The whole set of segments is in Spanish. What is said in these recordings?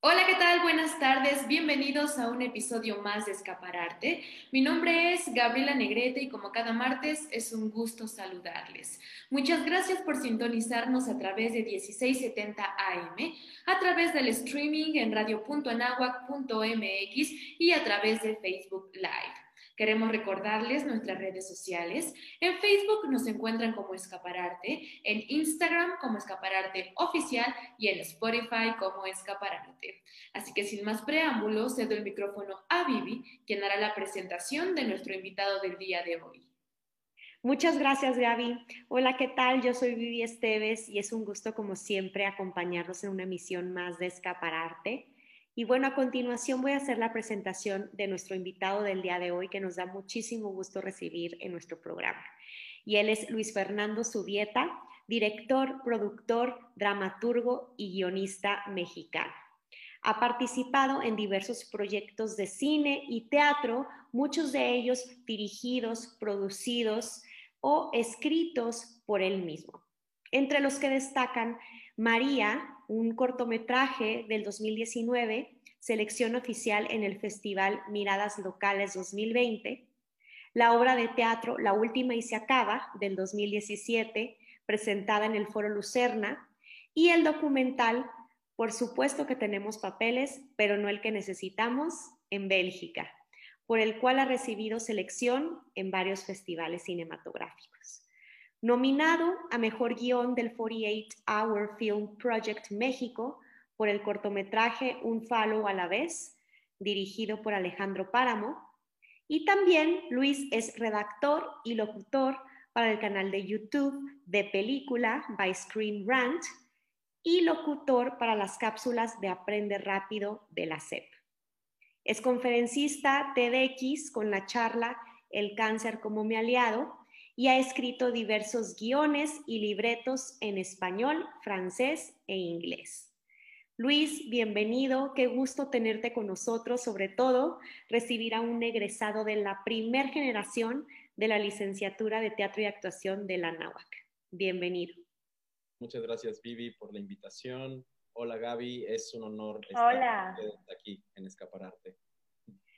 Hola, ¿qué tal? Buenas tardes. Bienvenidos a un episodio más de Escapararte. Mi nombre es Gabriela Negrete y como cada martes es un gusto saludarles. Muchas gracias por sintonizarnos a través de 1670 AM, a través del streaming en radio.anahuac.mx y a través de Facebook Live. Queremos recordarles nuestras redes sociales. En Facebook nos encuentran como Escapararte, en Instagram como Escapararte Oficial y en Spotify como Escapararte. Así que sin más preámbulos, cedo el micrófono a Vivi, quien hará la presentación de nuestro invitado del día de hoy. Muchas gracias, Gaby. Hola, ¿qué tal? Yo soy Vivi Esteves y es un gusto, como siempre, acompañarnos en una emisión más de Escapararte. Y bueno, a continuación voy a hacer la presentación de nuestro invitado del día de hoy, que nos da muchísimo gusto recibir en nuestro programa. Y él es Luis Fernando Subieta, director, productor, dramaturgo y guionista mexicano. Ha participado en diversos proyectos de cine y teatro, muchos de ellos dirigidos, producidos o escritos por él mismo. Entre los que destacan María, un cortometraje del 2019, selección oficial en el Festival Miradas Locales 2020, la obra de teatro La Última y se acaba del 2017, presentada en el Foro Lucerna, y el documental Por supuesto que tenemos papeles, pero no el que necesitamos, en Bélgica, por el cual ha recibido selección en varios festivales cinematográficos. Nominado a Mejor Guión del 48 Hour Film Project México por el cortometraje Un Falo a la vez, dirigido por Alejandro Páramo. Y también Luis es redactor y locutor para el canal de YouTube de película by Screen Rant y locutor para las cápsulas de Aprende Rápido de la SEP. Es conferencista TEDx con la charla El cáncer como mi aliado y ha escrito diversos guiones y libretos en español, francés e inglés. Luis, bienvenido, qué gusto tenerte con nosotros, sobre todo recibir a un egresado de la primer generación de la licenciatura de Teatro y Actuación de la NAWAC. Bienvenido. Muchas gracias, Vivi, por la invitación. Hola, Gaby, es un honor estar aquí en Escapararte.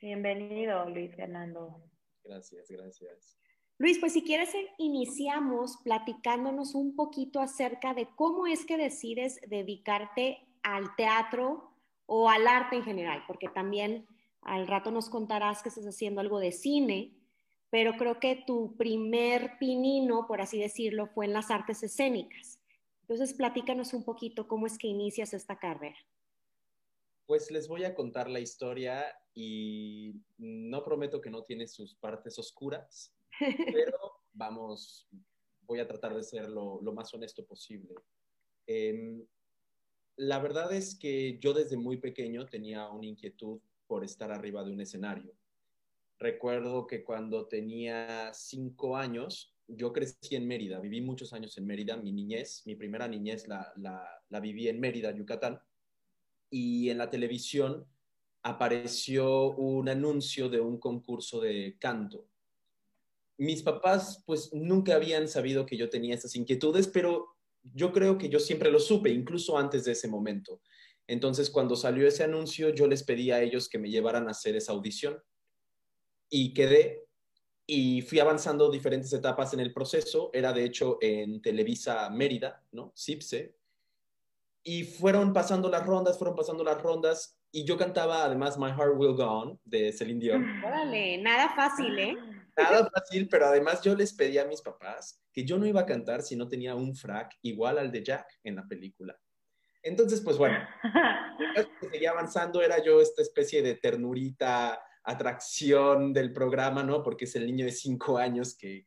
Bienvenido, Luis Fernando. Gracias, gracias. Luis, pues si quieres, eh, iniciamos platicándonos un poquito acerca de cómo es que decides dedicarte al teatro o al arte en general, porque también al rato nos contarás que estás haciendo algo de cine, pero creo que tu primer pinino, por así decirlo, fue en las artes escénicas. Entonces, platícanos un poquito cómo es que inicias esta carrera. Pues les voy a contar la historia y no prometo que no tiene sus partes oscuras, pero vamos, voy a tratar de ser lo, más honesto posible. Em, la verdad es que yo desde muy pequeño tenía una inquietud por estar arriba de un escenario. Recuerdo que cuando tenía cinco años, yo crecí en Mérida, viví muchos años en Mérida, mi niñez, mi primera niñez la, la viví en Mérida, Yucatán, y en la televisión apareció un anuncio de un concurso de canto mis papás pues nunca habían sabido que yo tenía estas inquietudes, pero yo creo que yo siempre lo supe, incluso antes de ese momento. Entonces, cuando salió ese anuncio, yo les pedí a ellos que me llevaran a hacer esa audición y quedé y fui avanzando diferentes etapas en el proceso. Era de hecho en Televisa Mérida, ¿no? CIPSE. Y fueron pasando las rondas, fueron pasando las rondas y yo cantaba además My Heart Will Go On de Celine Dion. Órale, nada fácil, ¿eh? Nada fácil, pero además yo les pedí a mis papás que yo no iba a cantar si no tenía un frac igual al de Jack en la película. Entonces, pues bueno, que seguía avanzando, era yo esta especie de ternurita, atracción del programa, ¿no? Porque es el niño de cinco años que,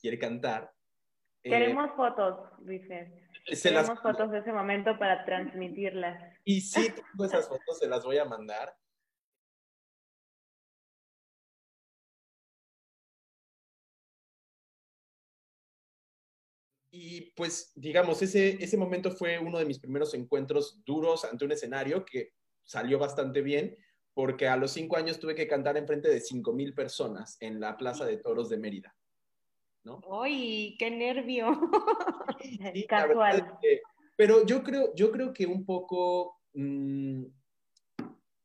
quiere cantar. Eh, Queremos fotos, Luis. Queremos fotos de ese momento para transmitirlas. Y sí, tengo esas fotos, se las voy a mandar. Y pues, digamos, ese, ese momento fue uno de mis primeros encuentros duros ante un escenario que salió bastante bien, porque a los cinco años tuve que cantar en frente de cinco mil personas en la Plaza de Toros de Mérida. ¿no? ¡Ay, qué nervio! Casual. pero yo creo, yo creo que un poco mm,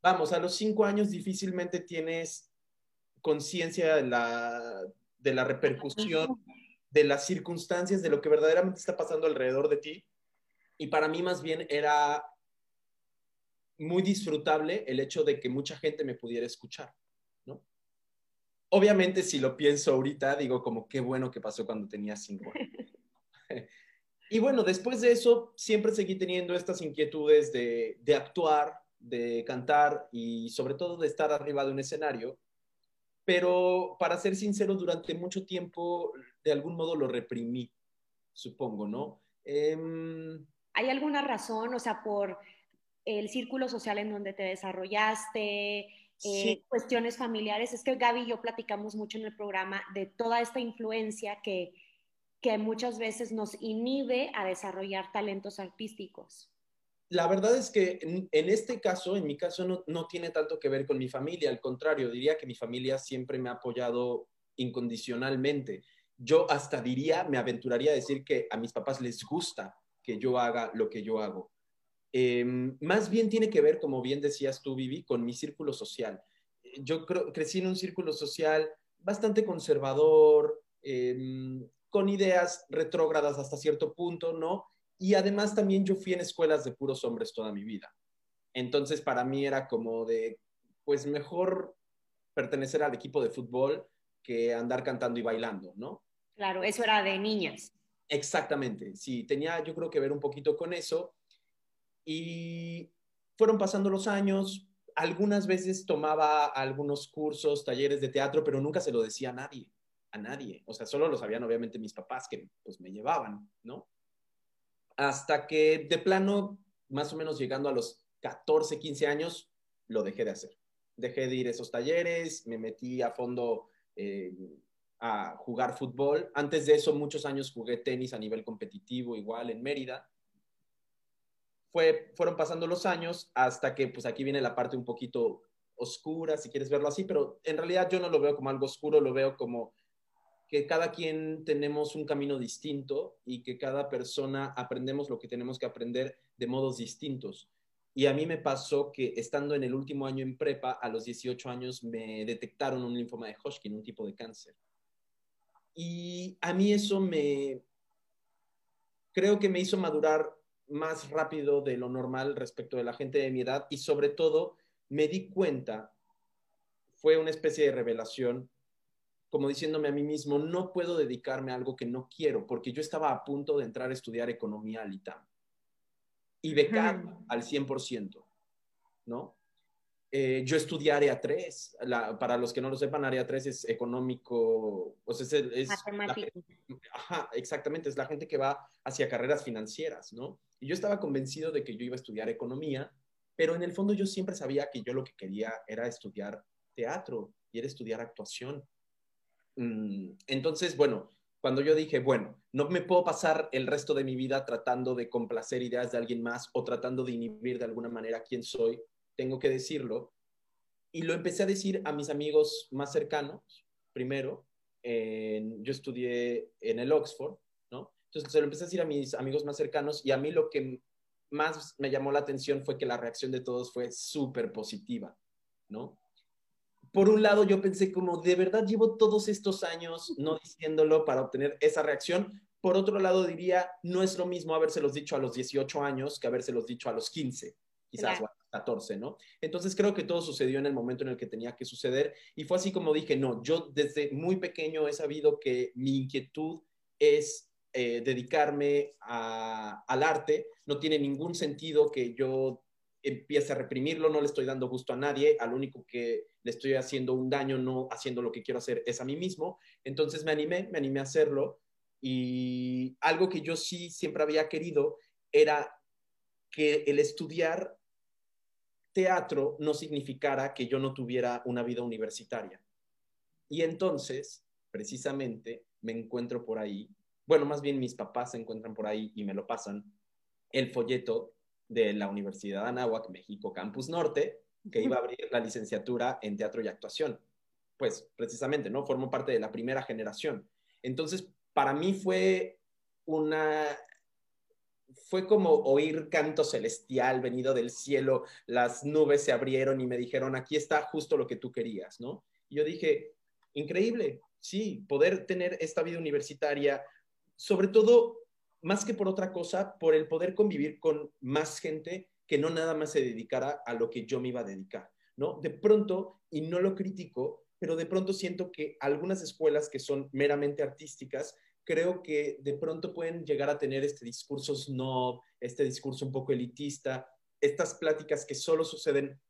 vamos, a los cinco años difícilmente tienes conciencia de la, de la repercusión, de las circunstancias, de lo que verdaderamente está pasando alrededor de ti. Y para mí más bien era muy disfrutable el hecho de que mucha gente me pudiera escuchar, ¿no? Obviamente si lo pienso ahorita, digo como qué bueno que pasó cuando tenía cinco años. y bueno, después de eso siempre seguí teniendo estas inquietudes de, de actuar, de cantar y sobre todo de estar arriba de un escenario, pero para ser sincero, durante mucho tiempo de algún modo lo reprimí, supongo, ¿no? Em, ¿Hay alguna razón, o sea, por el círculo social en donde te desarrollaste, eh, cuestiones familiares? Es que Gaby y yo platicamos mucho en el programa de toda esta influencia que, que muchas veces nos inhibe a desarrollar talentos artísticos la verdad es que en, este caso, en mi caso, no, no, tiene tanto que ver con mi familia, al contrario, diría que mi familia siempre me ha apoyado incondicionalmente. Yo hasta diría, me aventuraría a decir que a mis papás les gusta que yo haga lo que yo hago. Em, más bien tiene que ver, como bien decías tú, Vivi, con mi círculo social. Yo crecí en un círculo social bastante conservador, em, con ideas retrógradas hasta cierto punto, ¿no? Y además también yo fui en escuelas de puros hombres toda mi vida. Entonces para mí era como de, pues mejor pertenecer al equipo de fútbol que andar cantando y bailando, ¿no? Claro, eso era de niñas. Exactamente, sí, tenía yo creo que ver un poquito con eso. Y fueron pasando los años, algunas veces tomaba algunos cursos, talleres de teatro, pero nunca se lo decía a nadie, a nadie. O sea, solo lo sabían obviamente mis papás que pues me llevaban, ¿no? Hasta que de plano, más o menos llegando a los 14, 15 años, lo dejé de hacer. Dejé de ir a esos talleres, me metí a fondo eh, a jugar fútbol. Antes de eso, muchos años jugué tenis a nivel competitivo, igual en Mérida. Fue, fueron pasando los años hasta que, pues aquí viene la parte un poquito oscura, si quieres verlo así, pero en realidad yo no lo veo como algo oscuro, lo veo como que cada quien tenemos un camino distinto y que cada persona aprendemos lo que tenemos que aprender de modos distintos. Y a mí me pasó que estando en el último año en prepa, a los 18 años me detectaron un linfoma de Hodgkin, un tipo de cáncer. Y a mí eso me, creo que me hizo madurar más rápido de lo normal respecto de la gente de mi edad y sobre todo me di cuenta, fue una especie de revelación, como diciéndome a mí mismo, no puedo dedicarme a algo que no quiero, porque yo estaba a punto de entrar a estudiar economía al ITAM y becar al 100%, ¿no? Eh, yo estudié área 3, para los que no lo sepan, área 3 es económico, o sea, es, ajá, exactamente, es la gente que va hacia carreras financieras, ¿no? Y yo estaba convencido de que yo iba a estudiar economía, pero en el fondo yo siempre sabía que yo lo que quería era estudiar teatro y era estudiar actuación. Mm, entonces, bueno, cuando yo dije, bueno, no me puedo pasar el resto de mi vida tratando de complacer ideas de alguien más o tratando de inhibir de alguna manera quién soy, tengo que decirlo. Y lo empecé a decir a mis amigos más cercanos, primero. yo estudié en el Oxford, ¿no? Entonces se lo empecé a decir a mis amigos más cercanos y a mí lo que más me llamó la atención fue que la reacción de todos fue súper positiva, ¿no? Por un lado yo pensé como, de verdad llevo todos estos años no diciéndolo para obtener esa reacción. Por otro lado diría, no es lo mismo habérselos dicho a los 18 años que habérselos dicho a los 15, quizás a los 14, ¿no? Entonces creo que todo sucedió en el momento en el que tenía que suceder y fue así como dije, no, yo desde muy pequeño he sabido que mi inquietud es eh, dedicarme al arte, no tiene ningún sentido que yo empiece a reprimirlo, no le estoy dando gusto a nadie, al único que le estoy haciendo un daño, no haciendo lo que quiero hacer, es a mí mismo. Entonces me animé, me animé a hacerlo y algo que yo sí siempre había querido era que el estudiar teatro no significara que yo no tuviera una vida universitaria. Y entonces, precisamente, me encuentro por ahí, bueno, más bien mis papás se encuentran por ahí y me lo pasan, el folleto de la Universidad de Anáhuac, México, Campus Norte, que iba a abrir la licenciatura en teatro y actuación. Pues precisamente, ¿no? Formó parte de la primera generación. Entonces, para mí fue una, fue como oír canto celestial venido del cielo, las nubes se abrieron y me dijeron, aquí está justo lo que tú querías, ¿no? Y yo dije, increíble, sí, poder tener esta vida universitaria, sobre todo, más que por otra cosa, por el poder convivir con más gente que no nada más se dedicara a lo que yo me iba a dedicar, ¿no? De pronto, y no lo critico, pero de pronto siento que algunas escuelas que son meramente artísticas, creo que de pronto pueden llegar a tener este discurso snob, este discurso un poco elitista, estas pláticas que solo suceden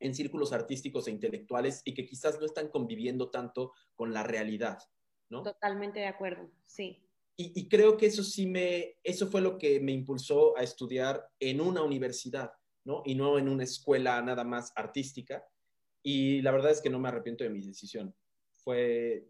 en círculos artísticos e intelectuales y que quizás no están conviviendo tanto con la realidad, ¿no? Totalmente de acuerdo, sí. Y, creo que eso sí me, eso fue lo que me impulsó a estudiar en una universidad, ¿no? Y no en una escuela nada más artística. Y la verdad es que no me arrepiento de mi decisión. Fue,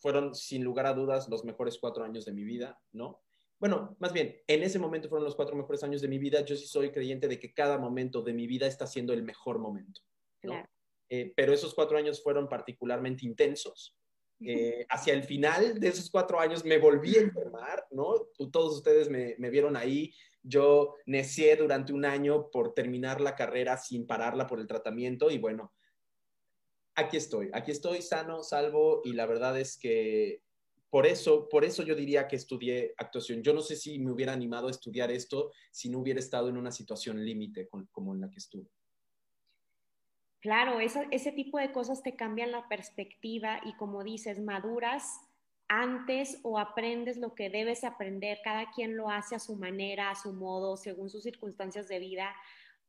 fueron sin lugar a dudas los mejores cuatro años de mi vida, ¿no? Bueno, más bien, en ese momento fueron los cuatro mejores años de mi vida. Yo sí soy creyente de que cada momento de mi vida está siendo el mejor momento. ¿no? Eh, pero esos cuatro años fueron particularmente intensos eh, hacia el final de esos cuatro años me volví a enfermar, ¿no? Todos ustedes me, vieron ahí. Yo necié durante un año por terminar la carrera sin pararla por el tratamiento y bueno, aquí estoy, aquí estoy sano, salvo y la verdad es que por eso, por eso yo diría que estudié actuación. Yo no sé si me hubiera animado a estudiar esto si no hubiera estado en una situación límite como en la que estuve. Claro, ese tipo de cosas te cambian la perspectiva y como dices, maduras antes o aprendes lo que debes aprender. Cada quien lo hace a su manera, a su modo, según sus circunstancias de vida.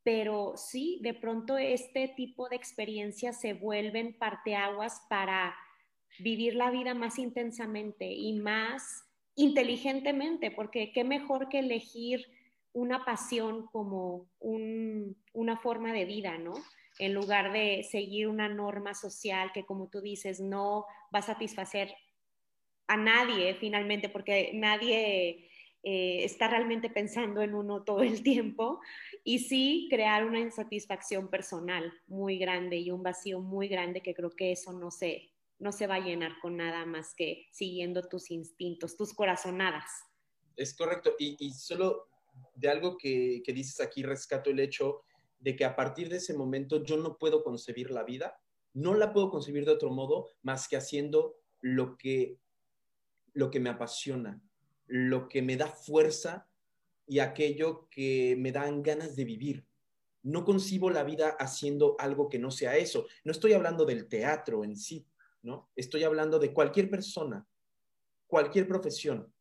Pero sí, de pronto este tipo de experiencias se vuelven parteaguas para vivir la vida más intensamente y más inteligentemente, porque qué mejor que elegir una pasión como una forma de vida, ¿no? En lugar de seguir una norma social que, como tú dices, no va a satisfacer a nadie finalmente, porque nadie eh, está realmente pensando en uno todo el tiempo, y sí crear una insatisfacción personal muy grande y un vacío muy grande que creo que eso no se, no se va a llenar con nada más que siguiendo tus instintos, tus corazonadas. Es correcto, y, solo de algo que, que dices aquí rescato el hecho de que a partir de ese momento yo no puedo concebir la vida, no la puedo concebir de otro modo más que haciendo lo que, lo que me apasiona, lo que me da fuerza y aquello que me dan ganas de vivir. No concibo la vida haciendo algo que no sea eso. No estoy hablando del teatro en sí, ¿no? Estoy hablando de cualquier persona, cualquier profesión,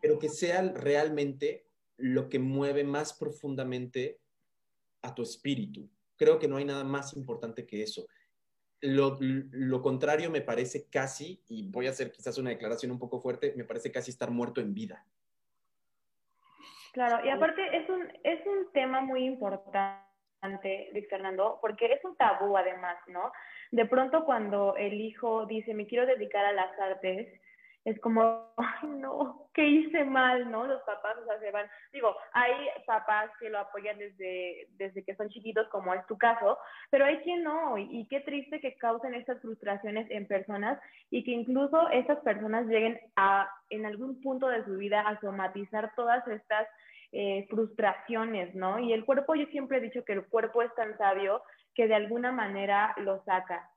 pero que sea realmente lo que mueve más profundamente a tu espíritu. Creo que no hay nada más importante que eso. Lo, contrario me parece casi, y voy a hacer quizás una declaración un poco fuerte, me parece casi estar muerto en vida. Claro, y aparte es un, es un tema muy importante, Luis Fernando, porque es un tabú además, ¿no? De pronto cuando el hijo dice, me quiero dedicar a las artes, es como, ay, no, ¿qué hice mal, no? Los papás, o sea, se van. Digo, hay papás que lo apoyan desde, desde que son chiquitos, como es tu caso, pero hay quien no, y, qué triste que causen estas frustraciones en personas y que incluso estas personas lleguen a, en algún punto de su vida, a somatizar todas estas eh, frustraciones, ¿no? Y el cuerpo, yo siempre he dicho que el cuerpo es tan sabio que de alguna manera lo saca.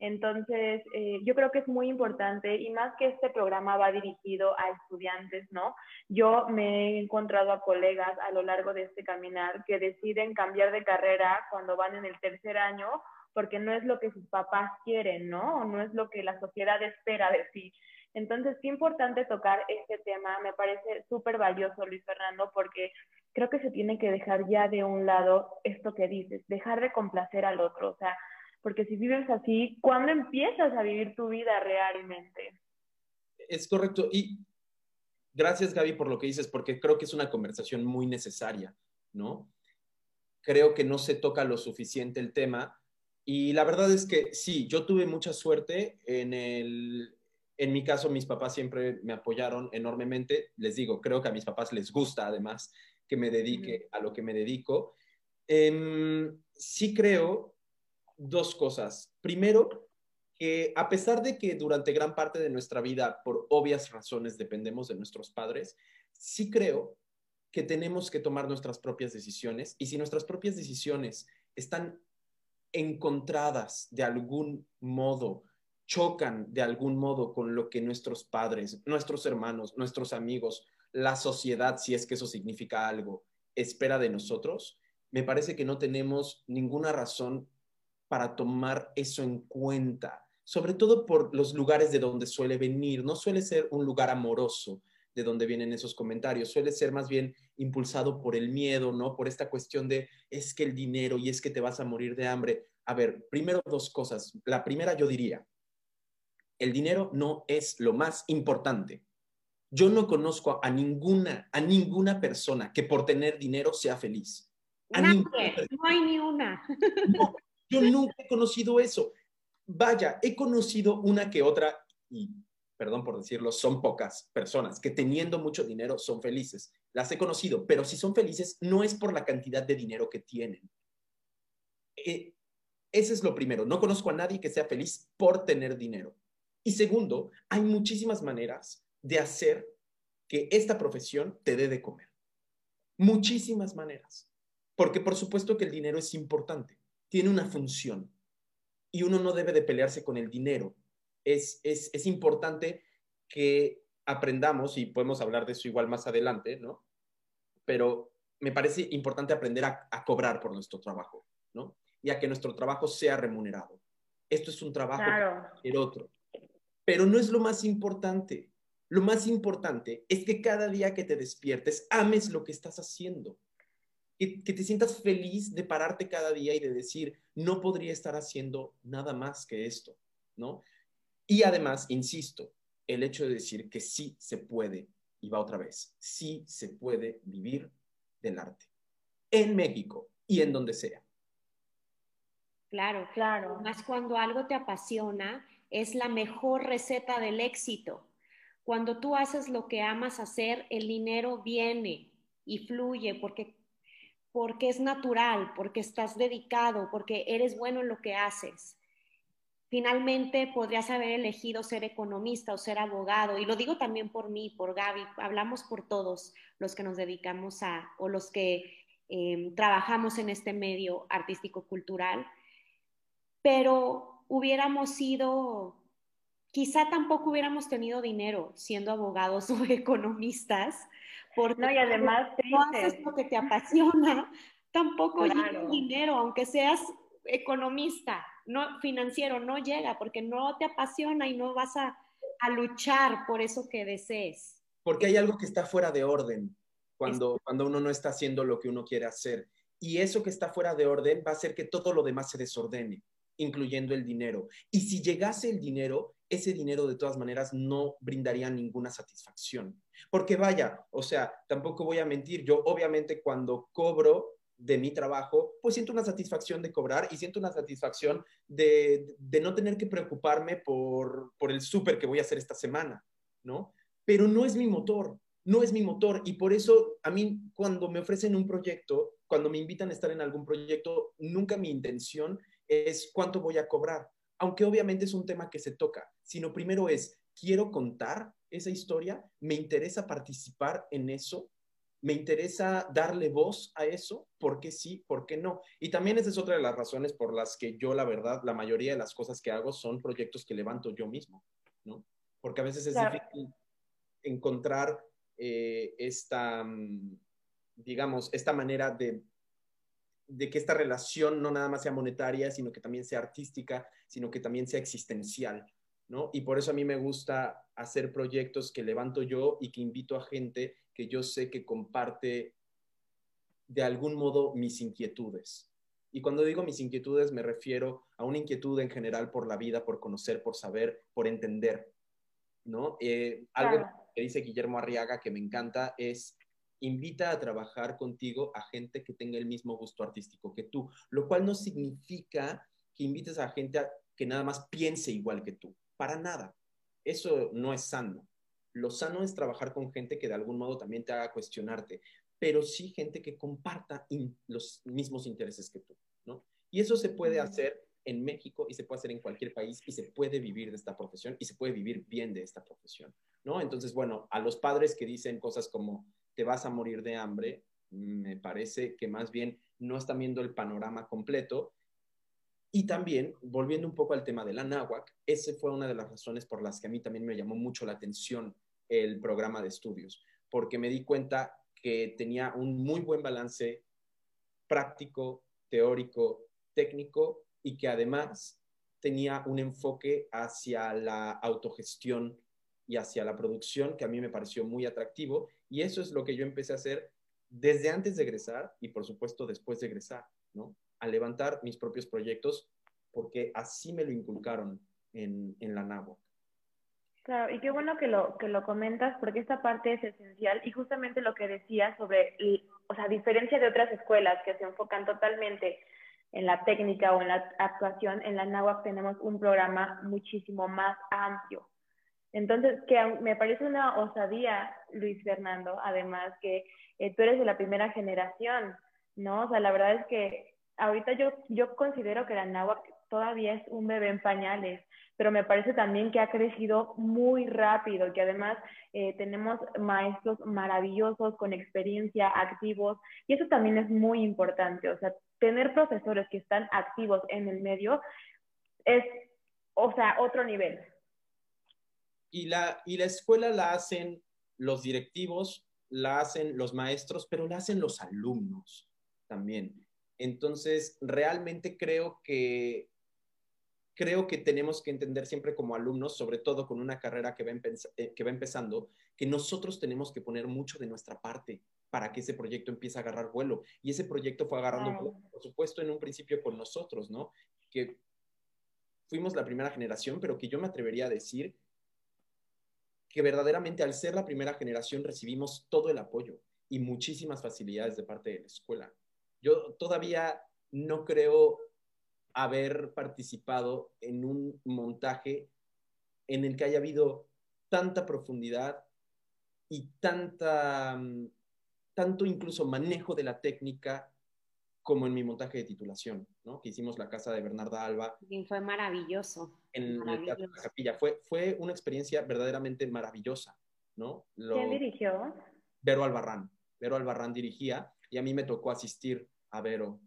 Entonces, eh, yo creo que es muy importante y más que este programa va dirigido a estudiantes, ¿no? Yo me he encontrado a colegas a lo largo de este caminar que deciden cambiar de carrera cuando van en el tercer año porque no es lo que sus papás quieren, ¿no? O no es lo que la sociedad espera de sí. Entonces, qué importante tocar este tema. Me parece súper valioso, Luis Fernando, porque creo que se tiene que dejar ya de un lado esto que dices, dejar de complacer al otro. O sea, porque si vives así, ¿cuándo empiezas a vivir tu vida realmente? Es correcto. Y gracias, Gaby, por lo que dices, porque creo que es una conversación muy necesaria, ¿no? Creo que no se toca lo suficiente el tema. Y la verdad es que sí, yo tuve mucha suerte en el... En mi caso, mis papás siempre me apoyaron enormemente. Les digo, creo que a mis papás les gusta además que me dedique a lo que me dedico. Em, sí creo dos cosas. Primero, que a pesar de que durante gran parte de nuestra vida, por obvias razones, dependemos de nuestros padres, sí creo que tenemos que tomar nuestras propias decisiones y si nuestras propias decisiones están encontradas de algún modo, chocan de algún modo con lo que nuestros padres, nuestros hermanos, nuestros amigos, la sociedad, si es que eso significa algo, espera de nosotros, me parece que no tenemos ninguna razón para tomar eso en cuenta, sobre todo por los lugares de donde suele venir. No suele ser un lugar amoroso de donde vienen esos comentarios, suele ser más bien impulsado por el miedo, ¿no? Por esta cuestión de es que el dinero y es que te vas a morir de hambre. A ver, primero dos cosas. La primera yo diría, el dinero no es lo más importante. Yo no conozco a ninguna, a ninguna persona que por tener dinero sea feliz. no hay ni una. Yo nunca he conocido eso. Vaya, he conocido una que otra, y perdón por decirlo, son pocas personas que teniendo mucho dinero son felices. Las he conocido, pero si son felices no es por la cantidad de dinero que tienen. Eh, ese es lo primero. No conozco a nadie que sea feliz por tener dinero. Y segundo, hay muchísimas maneras de hacer que esta profesión te dé de comer. Muchísimas maneras. Porque por supuesto que el dinero es importante, tiene una función y uno no debe de pelearse con el dinero. Es, es, importante que aprendamos, y podemos hablar de eso igual más adelante, ¿no? Pero me parece importante aprender a, a cobrar por nuestro trabajo, ¿no? Y a que nuestro trabajo sea remunerado. Esto es un trabajo claro. el otro. Pero no es lo más importante. Lo más importante es que cada día que te despiertes ames lo que estás haciendo. Que, te sientas feliz de pararte cada día y de decir, no podría estar haciendo nada más que esto, ¿no? Y además, insisto, el hecho de decir que sí se puede, y va otra vez, sí se puede vivir del arte. En México y en donde sea. Claro, claro. Más cuando algo te apasiona, es la mejor receta del éxito. Cuando tú haces lo que amas hacer, el dinero viene y fluye porque, porque es natural, porque estás dedicado, porque eres bueno en lo que haces. Finalmente podrías haber elegido ser economista o ser abogado, y lo digo también por mí, por Gaby, hablamos por todos los que nos dedicamos a, o los que eh, trabajamos en este medio artístico-cultural, pero hubiéramos sido, quizá tampoco hubiéramos tenido dinero siendo abogados o economistas, porque no, y además no haces lo que te apasiona, tampoco llega dinero, aunque seas economista, no financiero, no llega porque no te apasiona y no vas a, a luchar por eso que desees. Porque hay algo que está fuera de orden cuando, cuando uno no está haciendo lo que uno quiere hacer. Y eso que está fuera de orden va a hacer que todo lo demás se desordene incluyendo el dinero. Y si llegase el dinero, ese dinero de todas maneras no brindaría ninguna satisfacción. Porque vaya, o sea, tampoco voy a mentir, yo obviamente cuando cobro de mi trabajo, pues siento una satisfacción de cobrar y siento una satisfacción de, no tener que preocuparme por, por el súper que voy a hacer esta semana, ¿no? Pero no es mi motor, no es mi motor y por eso a mí cuando me ofrecen un proyecto, cuando me invitan a estar en algún proyecto, nunca mi intención es cuánto voy a cobrar, aunque obviamente es un tema que se toca, sino primero es, quiero contar esa historia, me interesa participar en eso, me interesa darle voz a eso, ¿por qué sí, por qué no? Y también esa es otra de las razones por las que yo, la verdad, la mayoría de las cosas que hago son proyectos que levanto yo mismo, ¿no? Porque a veces es difícil encontrar eh, esta, mm, digamos, esta manera de de que esta relación no nada más sea monetaria, sino que también sea artística, sino que también sea existencial, ¿no? Y por eso a mí me gusta hacer proyectos que levanto yo y que invito a gente que yo sé que comparte de algún modo mis inquietudes. Y cuando digo mis inquietudes me refiero a una inquietud en general por la vida, por conocer, por saber, por entender, ¿no? Eh, algo que dice Guillermo Arriaga que me encanta es invita a trabajar contigo a gente que tenga el mismo gusto artístico que tú, lo cual no significa que invites a gente que nada más piense igual que tú, para nada. Eso no es sano. Lo sano es trabajar con gente que de algún modo también te haga cuestionarte, pero sí gente que comparta los mismos intereses que tú, ¿no? Y eso se puede hacer en México y se puede hacer en cualquier país y se puede vivir de esta profesión y se puede vivir bien de esta profesión, ¿no? Entonces, bueno, a los padres que dicen cosas como, te vas a morir de hambre, me parece que más bien no están viendo el panorama completo. Y también, volviendo un poco al tema de la náhuac, esa fue una de las razones por las que a mí también me llamó mucho la atención el programa de estudios, porque me di cuenta que tenía un muy buen balance práctico, teórico, técnico y que además tenía un enfoque hacia la autogestión y hacia la producción que a mí me pareció muy atractivo y eso es lo que yo empecé a hacer desde antes de egresar y por supuesto después de egresar, ¿no? A levantar mis propios proyectos porque así me lo inculcaron en, en la NAVO. Claro, y qué bueno que lo, que lo comentas porque esta parte es esencial y justamente lo que decías sobre, o sea, a diferencia de otras escuelas que se enfocan totalmente en la técnica o en la actuación, en la NAWAC tenemos un programa muchísimo más amplio. Entonces, que me parece una osadía, Luis Fernando, además que eh, tú eres de la primera generación, ¿no? O sea, la verdad es que ahorita yo, yo considero que la NAWAC todavía es un bebé en pañales, pero me parece también que ha crecido muy rápido, que además eh, tenemos maestros maravillosos con experiencia, activos, y eso también es muy importante, o sea, tener profesores que están activos en el medio es, o sea, otro nivel. Y la, y la escuela la hacen los directivos, la hacen los maestros, pero la hacen los alumnos también. Entonces, realmente creo que creo que tenemos que entender siempre como alumnos, sobre todo con una carrera que va, eh, que va empezando, que nosotros tenemos que poner mucho de nuestra parte para que ese proyecto empiece a agarrar vuelo. Y ese proyecto fue agarrando vuelo, por supuesto, en un principio con nosotros, ¿no? Que fuimos la primera generación, pero que yo me atrevería a decir que verdaderamente al ser la primera generación recibimos todo el apoyo y muchísimas facilidades de parte de la escuela. Yo todavía no creo haber participado en un montaje en el que haya habido tanta profundidad y tanta, mm, tanto incluso manejo de la técnica como en mi montaje de titulación, ¿no? Que hicimos la casa de Bernarda Alba. Y fue maravilloso. En el Teatro de la Capilla. Fue, fue una experiencia verdaderamente maravillosa, ¿no? ¿Quién dirigió? Vero Albarrán. Vero Albarrán dirigía y a mí me tocó asistir a Vero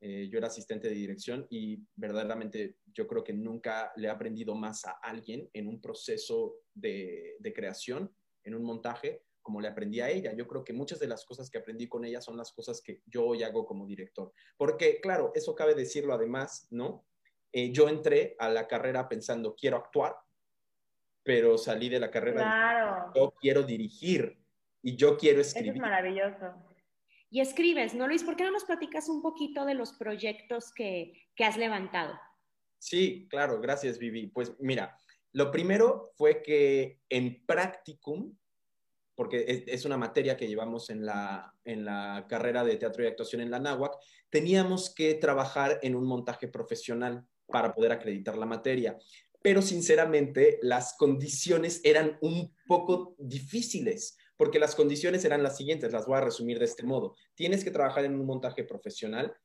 eh, yo era asistente de dirección y verdaderamente yo creo que nunca le he aprendido más a alguien en un proceso de, de, creación, en un montaje, como le aprendí a ella. Yo creo que muchas de las cosas que aprendí con ella son las cosas que yo hoy hago como director. Porque, claro, eso cabe decirlo además, ¿no? Eh, yo entré a la carrera pensando, quiero actuar, pero salí de la carrera. Claro. yo quiero dirigir y yo quiero escribir. Eso es maravilloso y escribes, ¿no, Luis? ¿Por qué no nos platicas un poquito de los proyectos que, has levantado? Sí, claro, gracias, Vivi. Pues mira, lo primero fue que en practicum, porque es, una materia que llevamos en la, en la carrera de teatro y actuación en la NAWAC, teníamos que trabajar en un montaje profesional para poder acreditar la materia. Pero sinceramente, las condiciones eran un poco difíciles porque las condiciones eran las siguientes, las voy a resumir de este modo. Tienes que trabajar en un montaje profesional,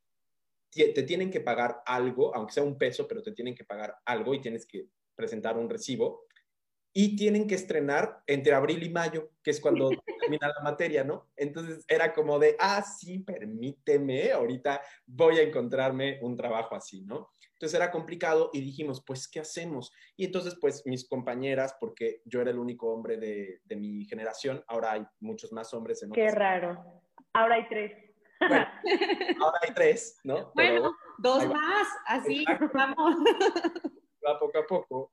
te tienen que pagar algo, aunque sea un peso, pero te tienen que pagar algo y tienes que presentar un recibo. Y tienen que estrenar entre abril y mayo, que es cuando termina la materia, ¿no? Entonces era como de, ah, sí, permíteme, ahorita voy a encontrarme un trabajo así, ¿no? Entonces era complicado y dijimos, pues, ¿qué hacemos? Y entonces, pues, mis compañeras, porque yo era el único hombre de, de mi generación, ahora hay muchos más hombres en Qué raro. Ahora hay tres. Bueno, ahora hay tres, ¿no? Bueno, dos más, así vamos. Va poco a poco.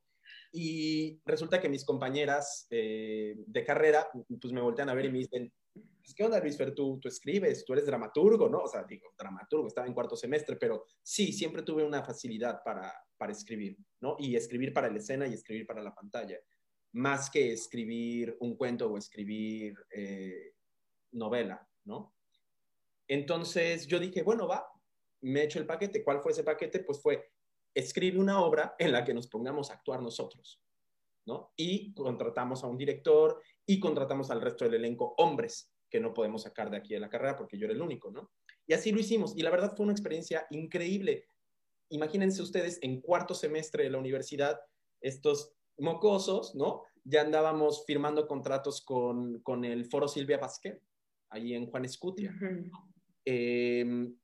Y resulta que mis compañeras eh, de carrera, pues me voltean a ver y me dicen, pues, ¿qué onda, Luis Fer? Tú, tú escribes, tú eres dramaturgo, ¿no? O sea, digo, dramaturgo, estaba en cuarto semestre, pero sí, siempre tuve una facilidad para, para escribir, ¿no? Y escribir para la escena y escribir para la pantalla, más que escribir un cuento o escribir eh, novela, ¿no? Entonces yo dije, bueno, va, me he hecho el paquete. ¿Cuál fue ese paquete? Pues fue, escribe una obra en la que nos pongamos a actuar nosotros, ¿no? Y contratamos a un director y contratamos al resto del elenco hombres, que no podemos sacar de aquí de la carrera porque yo era el único, ¿no? Y así lo hicimos. Y la verdad fue una experiencia increíble. Imagínense ustedes en cuarto semestre de la universidad, estos mocosos, ¿no? Ya andábamos firmando contratos con, con el Foro Silvia Pasquel, ahí en Juan Escutia, em,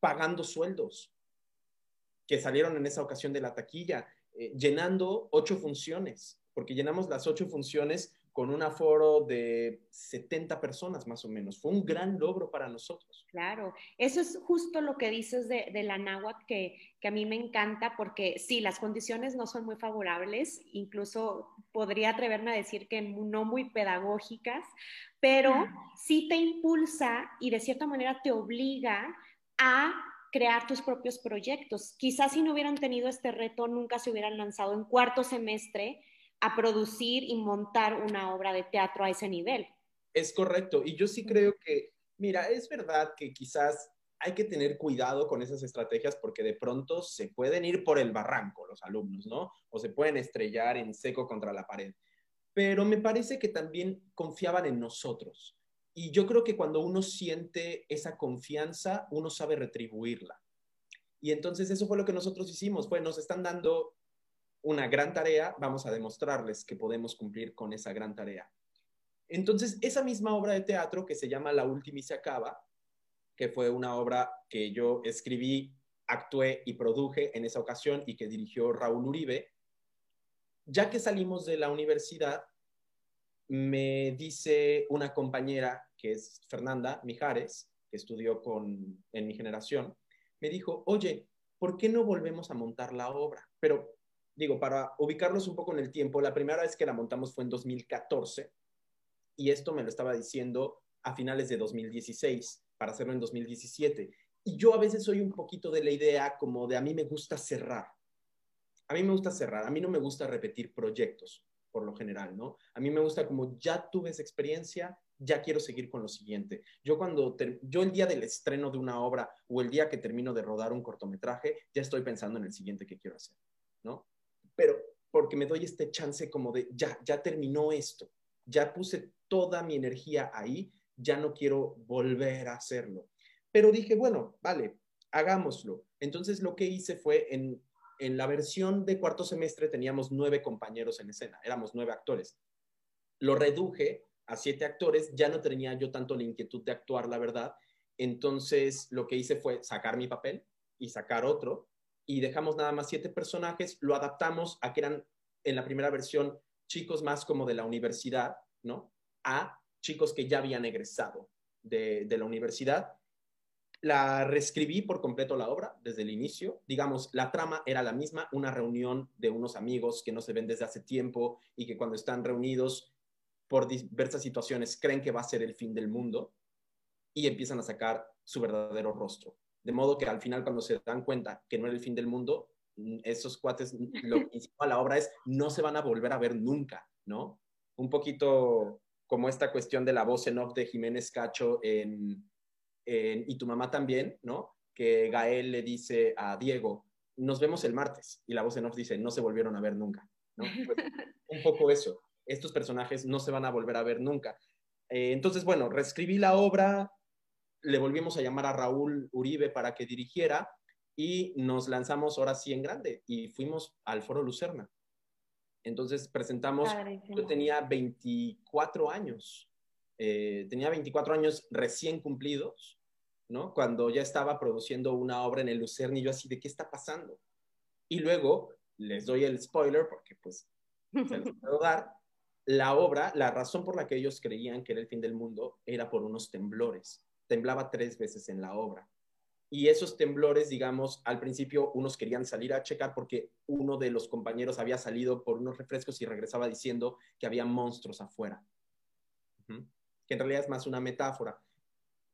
pagando sueldos que salieron en esa ocasión de la taquilla, eh, llenando ocho funciones, porque llenamos las ocho funciones con un aforo de 70 personas más o menos. Fue un gran logro para nosotros. Claro, eso es justo lo que dices de, de la náhuatl que, que, a mí me encanta porque sí, las condiciones no son muy favorables, incluso podría atreverme a decir que no muy pedagógicas, pero sí te impulsa y de cierta manera te obliga a crear tus propios proyectos. Quizás si no hubieran tenido este reto, nunca se hubieran lanzado en cuarto semestre a producir y montar una obra de teatro a ese nivel. Es correcto. Y yo sí creo que, mira, es verdad que quizás hay que tener cuidado con esas estrategias porque de pronto se pueden ir por el barranco los alumnos, ¿no? O se pueden estrellar en seco contra la pared. Pero me parece que también confiaban en nosotros. Y yo creo que cuando uno siente esa confianza, uno sabe retribuirla. Y entonces eso fue lo que nosotros hicimos. Pues nos están dando una gran tarea, vamos a demostrarles que podemos cumplir con esa gran tarea. Entonces, esa misma obra de teatro que se llama La última y se acaba, que fue una obra que yo escribí, actué y produje en esa ocasión y que dirigió Raúl Uribe, ya que salimos de la universidad, me dice una compañera que es Fernanda Mijares, que estudió con, en mi generación, me dijo, oye, ¿por qué no volvemos a montar la obra? Pero digo, para ubicarlos un poco en el tiempo, la primera vez que la montamos fue en 2014 y esto me lo estaba diciendo a finales de 2016 para hacerlo en 2017. Y yo a veces soy un poquito de la idea como de a mí me gusta cerrar. A mí me gusta cerrar, a mí no me gusta repetir proyectos por lo general, ¿no? A mí me gusta como ya tuve esa experiencia, ya quiero seguir con lo siguiente. Yo cuando, yo el día del estreno de una obra o el día que termino de rodar un cortometraje, ya estoy pensando en el siguiente que quiero hacer, ¿no? pero porque me doy este chance como de, ya, ya terminó esto, ya puse toda mi energía ahí, ya no quiero volver a hacerlo. Pero dije, bueno, vale, hagámoslo. Entonces lo que hice fue en, en la versión de cuarto semestre teníamos nueve compañeros en escena, éramos nueve actores. Lo reduje a siete actores, ya no tenía yo tanto la inquietud de actuar, la verdad. Entonces lo que hice fue sacar mi papel y sacar otro y dejamos nada más siete personajes, lo adaptamos a que eran en la primera versión chicos más como de la universidad, ¿no? A chicos que ya habían egresado de, de la universidad. La reescribí por completo la obra desde el inicio. Digamos, la trama era la misma, una reunión de unos amigos que no se ven desde hace tiempo y que cuando están reunidos por diversas situaciones creen que va a ser el fin del mundo y empiezan a sacar su verdadero rostro. De modo que al final, cuando se dan cuenta que no era el fin del mundo, mm, esos cuates, lo que a la obra es, no se van a volver a ver nunca, ¿no? Un poquito como esta cuestión de la voz en off de Jiménez Cacho en, Y tu mamá también, ¿no? Que Gael le dice a Diego, nos vemos el martes, y la voz en off dice, no se volvieron a ver nunca, ¿no? Pues, un poco eso, estos personajes no se van a volver a ver nunca. Eh, entonces, bueno, reescribí la obra, le volvimos a llamar a Raúl Uribe para que dirigiera y nos lanzamos ahora sí en grande y fuimos al Foro Lucerna. Entonces presentamos, yo tenía 24 años, eh, tenía 24 años recién cumplidos, Cuando ya estaba produciendo una obra en el Lucerna y yo así, ¿de qué está pasando? Y luego les doy el spoiler porque pues se los puedo dar. La obra, la razón por la que ellos creían que era el fin del mundo era por unos temblores temblaba tres veces en la obra. Y esos temblores, digamos, al principio unos querían salir a checar porque uno de los compañeros había salido por unos refrescos y regresaba diciendo que había monstruos afuera. Que en realidad es más una metáfora.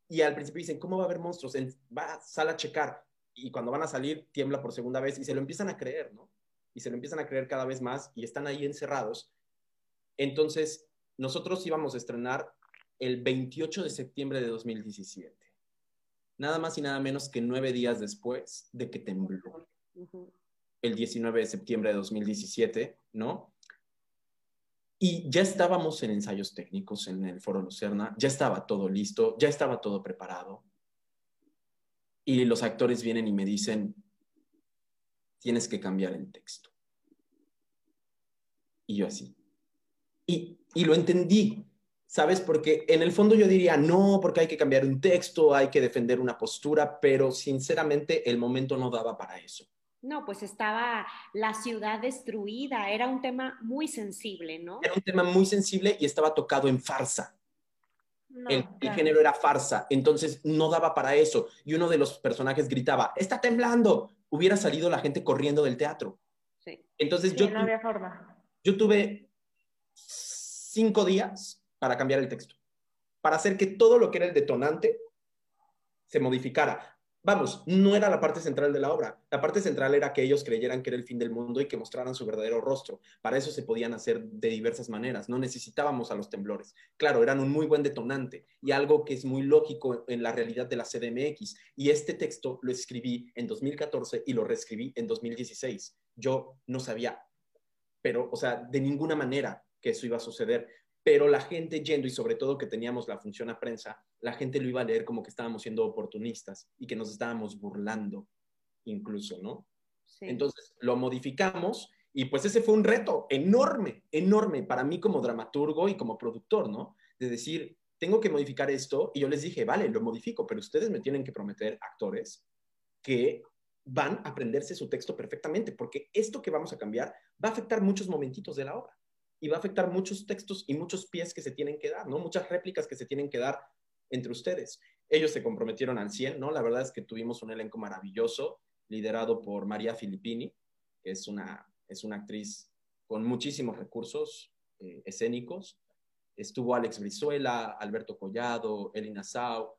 Y al principio dicen, ¿cómo va a haber monstruos? va, sal a checar. Y cuando van a salir, tiembla por segunda vez y se lo empiezan a creer, ¿no? Y se lo empiezan a creer cada vez más y están ahí encerrados. Entonces, nosotros íbamos a estrenar el 28 de septiembre de 2017. Nada más y nada menos que nueve días después de que tembló. El 19 de septiembre de 2017, ¿no? Y ya estábamos en ensayos técnicos en el Foro Lucerna, ya estaba todo listo, ya estaba todo preparado. Y los actores vienen y me dicen, tienes que cambiar el texto. Y yo así. Y, y lo entendí, ¿sabes? Porque en el fondo yo diría, no, porque hay que cambiar un texto, hay que defender una postura, pero sinceramente el momento no daba para eso. No, pues estaba la ciudad destruida, era un tema muy sensible, ¿no? Era un tema muy sensible y estaba tocado en farsa. el, género era farsa, entonces no daba para eso. Y uno de los personajes gritaba, está temblando. Hubiera salido la gente corriendo del teatro. Sí. Entonces yo, no había forma. yo tuve cinco días para cambiar el texto, para hacer que todo lo que era el detonante se modificara vamos, no era la parte central de la obra. La parte central era que ellos creyeran que era el fin del mundo y que mostraran su verdadero rostro. Para eso se podían hacer de diversas maneras. No necesitábamos a los temblores. Claro, eran un muy buen detonante y algo que es muy lógico en la realidad de la CDMX. Y este texto lo escribí en 2014 y lo reescribí en 2016. Yo no sabía, pero, o sea, de ninguna manera que eso iba a suceder pero la gente yendo y sobre todo que teníamos la función a prensa, la gente lo iba a leer como que estábamos siendo oportunistas y que nos estábamos burlando incluso, ¿no? Entonces lo modificamos y pues ese fue un reto enorme, enorme para mí como dramaturgo y como productor, ¿no? De decir, tengo que modificar esto y yo les dije, vale, lo modifico, pero ustedes me tienen que prometer, actores, que van a aprenderse su texto perfectamente, porque esto que vamos a cambiar va a afectar muchos momentitos de la obra y va a afectar muchos textos y muchos pies que se tienen que dar, ¿no? Muchas réplicas que se tienen que dar entre ustedes. Ellos se comprometieron al 100, ¿no? La verdad es que tuvimos un elenco maravilloso, liderado por María Filippini, que es una, es una actriz con muchísimos recursos eh, escénicos. Estuvo Alex Brizuela, Alberto Collado, Elina Sau,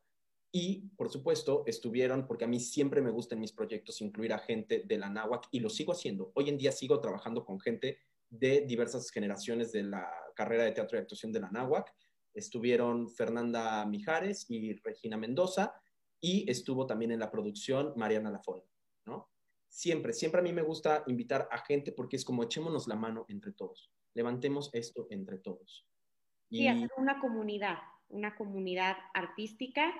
y, por supuesto, estuvieron, porque a mí siempre me gusta en mis proyectos incluir a gente de la NAWAC y lo sigo haciendo. Hoy en día sigo trabajando con gente de diversas generaciones de la carrera de teatro y actuación de la NAWAC. Estuvieron Fernanda Mijares y Regina Mendoza y estuvo también en la producción Mariana Lafón, ¿no? Siempre, siempre a mí me gusta invitar a gente porque es como echémonos la mano entre todos, levantemos esto entre todos. Y hacer una comunidad, una comunidad artística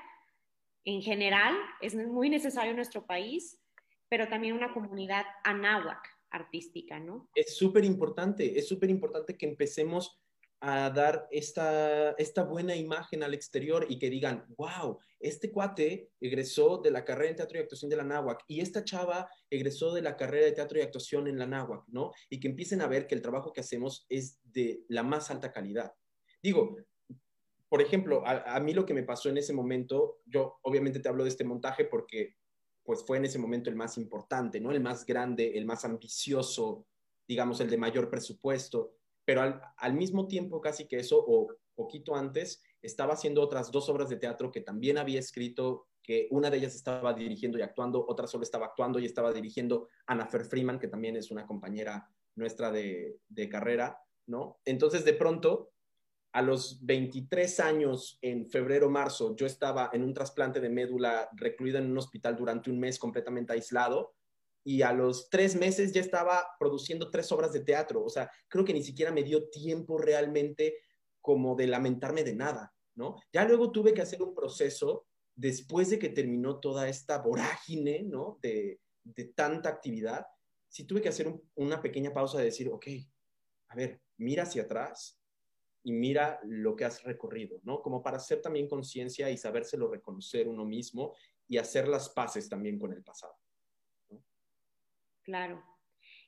en general, es muy necesario en nuestro país, pero también una comunidad anáhuac, artística, ¿no? Es súper importante, es súper importante que empecemos a dar esta, esta buena imagen al exterior y que digan, wow, este cuate egresó de la carrera de teatro y actuación de la náhuac y esta chava egresó de la carrera de teatro y actuación en la náhuac, ¿no? Y que empiecen a ver que el trabajo que hacemos es de la más alta calidad. Digo, por ejemplo, a, a mí lo que me pasó en ese momento, yo obviamente te hablo de este montaje porque pues fue en ese momento el más importante, ¿no? El más grande, el más ambicioso, digamos, el de mayor presupuesto, pero al, mismo tiempo casi que eso, o poquito antes, estaba haciendo otras dos obras de teatro que también había escrito, que una de ellas estaba dirigiendo y actuando, otra solo estaba actuando y estaba dirigiendo Ana Fer Freeman, que también es una compañera nuestra de, de carrera, ¿no? Entonces, de pronto, a los 23 años, en febrero, marzo, yo estaba en un trasplante de médula recluido en un hospital durante un mes completamente aislado y a los tres meses ya estaba produciendo tres obras de teatro. O sea, creo que ni siquiera me dio tiempo realmente como de lamentarme de nada, ¿no? Ya luego tuve que hacer un proceso después de que terminó toda esta vorágine, ¿no? De, tanta actividad. Sí tuve que hacer una pequeña pausa de decir, ok, a ver, mira hacia atrás y mira lo que has recorrido, ¿no? Como para hacer también conciencia y sabérselo reconocer uno mismo y hacer las paces también con el pasado. Claro.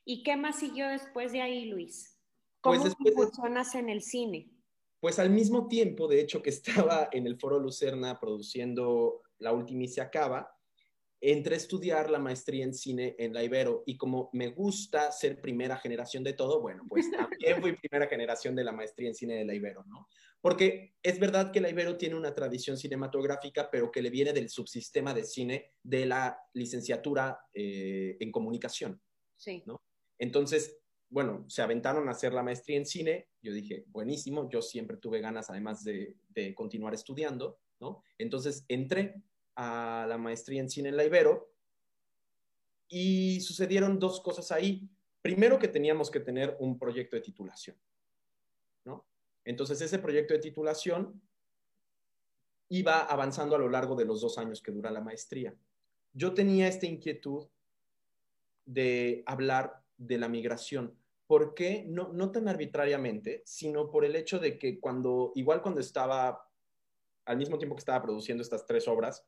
¿Y qué más siguió después de ahí, Luis? ¿Cómo pues funcionas en el cine? Pues al mismo tiempo, de hecho, que estaba en el Foro Lucerna produciendo La se acaba, entré a estudiar la maestría en cine en la Ibero y como me gusta ser primera generación de todo, bueno, pues también fui primera generación de la maestría en cine de la Ibero, ¿no? Porque es verdad que la Ibero tiene una tradición cinematográfica, pero que le viene del subsistema de cine de la licenciatura eh, en comunicación. Sí. ¿no? Entonces, bueno, se aventaron a hacer la maestría en cine. Yo dije, buenísimo, yo siempre tuve ganas además de, de continuar estudiando, ¿no? Entonces entré a la maestría en cine en la Ibero y sucedieron dos cosas ahí. Primero que teníamos que tener un proyecto de titulación, ¿no? Entonces ese proyecto de titulación iba avanzando a lo largo de los dos años que dura la maestría. Yo tenía esta inquietud de hablar de la migración, ¿Por qué? No, no tan arbitrariamente, sino por el hecho de que cuando, igual cuando estaba, al mismo tiempo que estaba produciendo estas tres obras,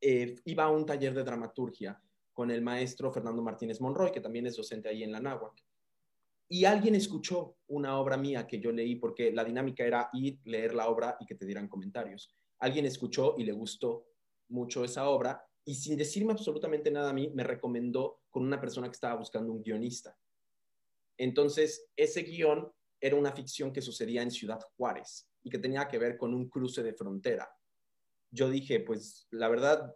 eh, iba a un taller de dramaturgia con el maestro Fernando Martínez Monroy, que también es docente ahí en la Náhuac. Y alguien escuchó una obra mía que yo leí, porque la dinámica era ir, leer la obra y que te dieran comentarios. Alguien escuchó y le gustó mucho esa obra y sin decirme absolutamente nada a mí, me recomendó con una persona que estaba buscando un guionista. Entonces, ese guion era una ficción que sucedía en Ciudad Juárez y que tenía que ver con un cruce de frontera. Yo dije, pues la verdad,